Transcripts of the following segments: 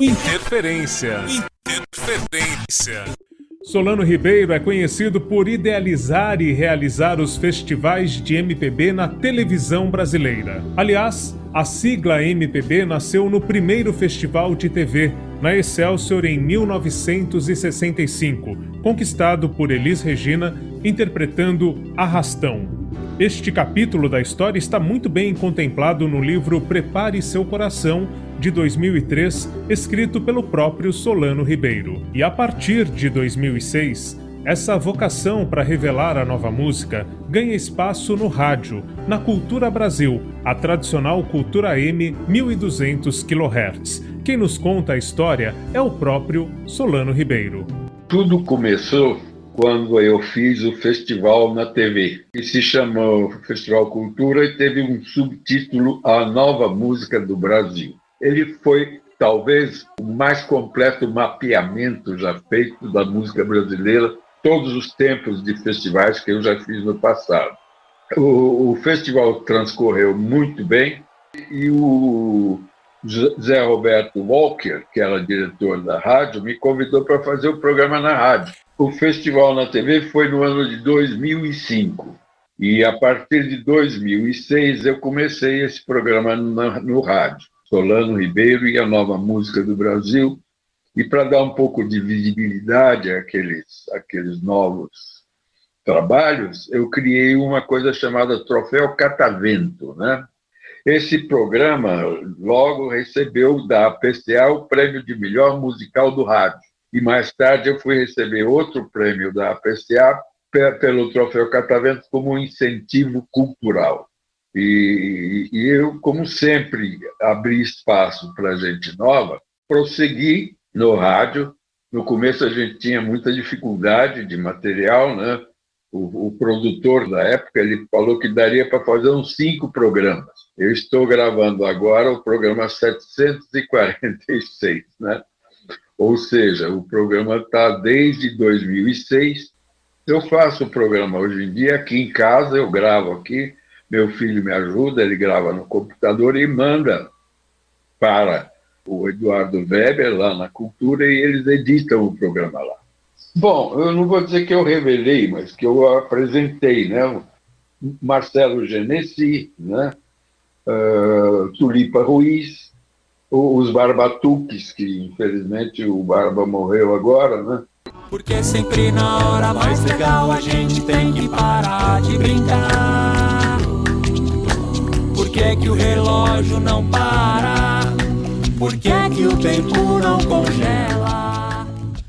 Interferência. Interferência. Solano Ribeiro é conhecido por idealizar e realizar os festivais de MPB na televisão brasileira. Aliás, a sigla MPB nasceu no primeiro festival de TV, na Excelsior em 1965, conquistado por Elis Regina, interpretando Arrastão. Este capítulo da história está muito bem contemplado no livro Prepare Seu Coração, de 2003, escrito pelo próprio Solano Ribeiro. E a partir de 2006, essa vocação para revelar a nova música ganha espaço no rádio, na Cultura Brasil, a tradicional Cultura M 1200 kHz. Quem nos conta a história é o próprio Solano Ribeiro. Tudo começou quando eu fiz o festival na TV, que se chamou Festival Cultura e teve um subtítulo A Nova Música do Brasil. Ele foi talvez o mais completo mapeamento já feito da música brasileira, todos os tempos de festivais que eu já fiz no passado. O, o festival transcorreu muito bem e o Zé Roberto Walker, que era diretor da rádio, me convidou para fazer o programa na rádio. O festival na TV foi no ano de 2005. E a partir de 2006 eu comecei esse programa no, no rádio. Solano Ribeiro e a Nova Música do Brasil. E para dar um pouco de visibilidade àqueles, àqueles novos trabalhos, eu criei uma coisa chamada Troféu Catavento. Né? Esse programa logo recebeu da PCA o prêmio de melhor musical do rádio e mais tarde eu fui receber outro prêmio da APCA pelo Troféu Catavento como incentivo cultural. E, e eu, como sempre, abri espaço para gente nova, prossegui no rádio. No começo a gente tinha muita dificuldade de material, né? O, o produtor da época ele falou que daria para fazer uns cinco programas. Eu estou gravando agora o programa 746, né? Ou seja, o programa está desde 2006. Eu faço o programa hoje em dia aqui em casa, eu gravo aqui, meu filho me ajuda, ele grava no computador e manda para o Eduardo Weber lá na Cultura e eles editam o programa lá. Bom, eu não vou dizer que eu revelei, mas que eu apresentei, né? Marcelo Genesi, né? Uh, Tulipa Ruiz, os barbatuques, que infelizmente o Barba morreu agora, né? Porque sempre na hora mais legal a gente tem que parar de brincar. Por que, que o relógio não para? Por que, que o tempo não congela?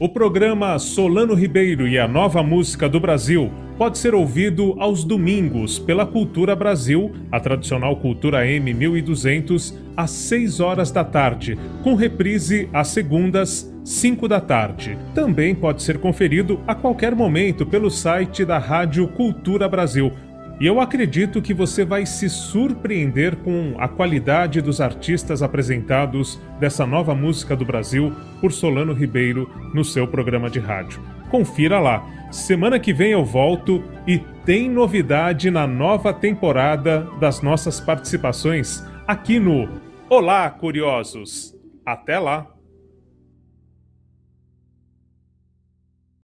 O programa Solano Ribeiro e a Nova Música do Brasil pode ser ouvido aos domingos pela Cultura Brasil, a tradicional Cultura M 1200, às 6 horas da tarde, com reprise às segundas, 5 da tarde. Também pode ser conferido a qualquer momento pelo site da Rádio Cultura Brasil. E eu acredito que você vai se surpreender com a qualidade dos artistas apresentados dessa nova música do Brasil por Solano Ribeiro no seu programa de rádio. Confira lá. Semana que vem eu volto e tem novidade na nova temporada das nossas participações aqui no Olá, Curiosos! Até lá!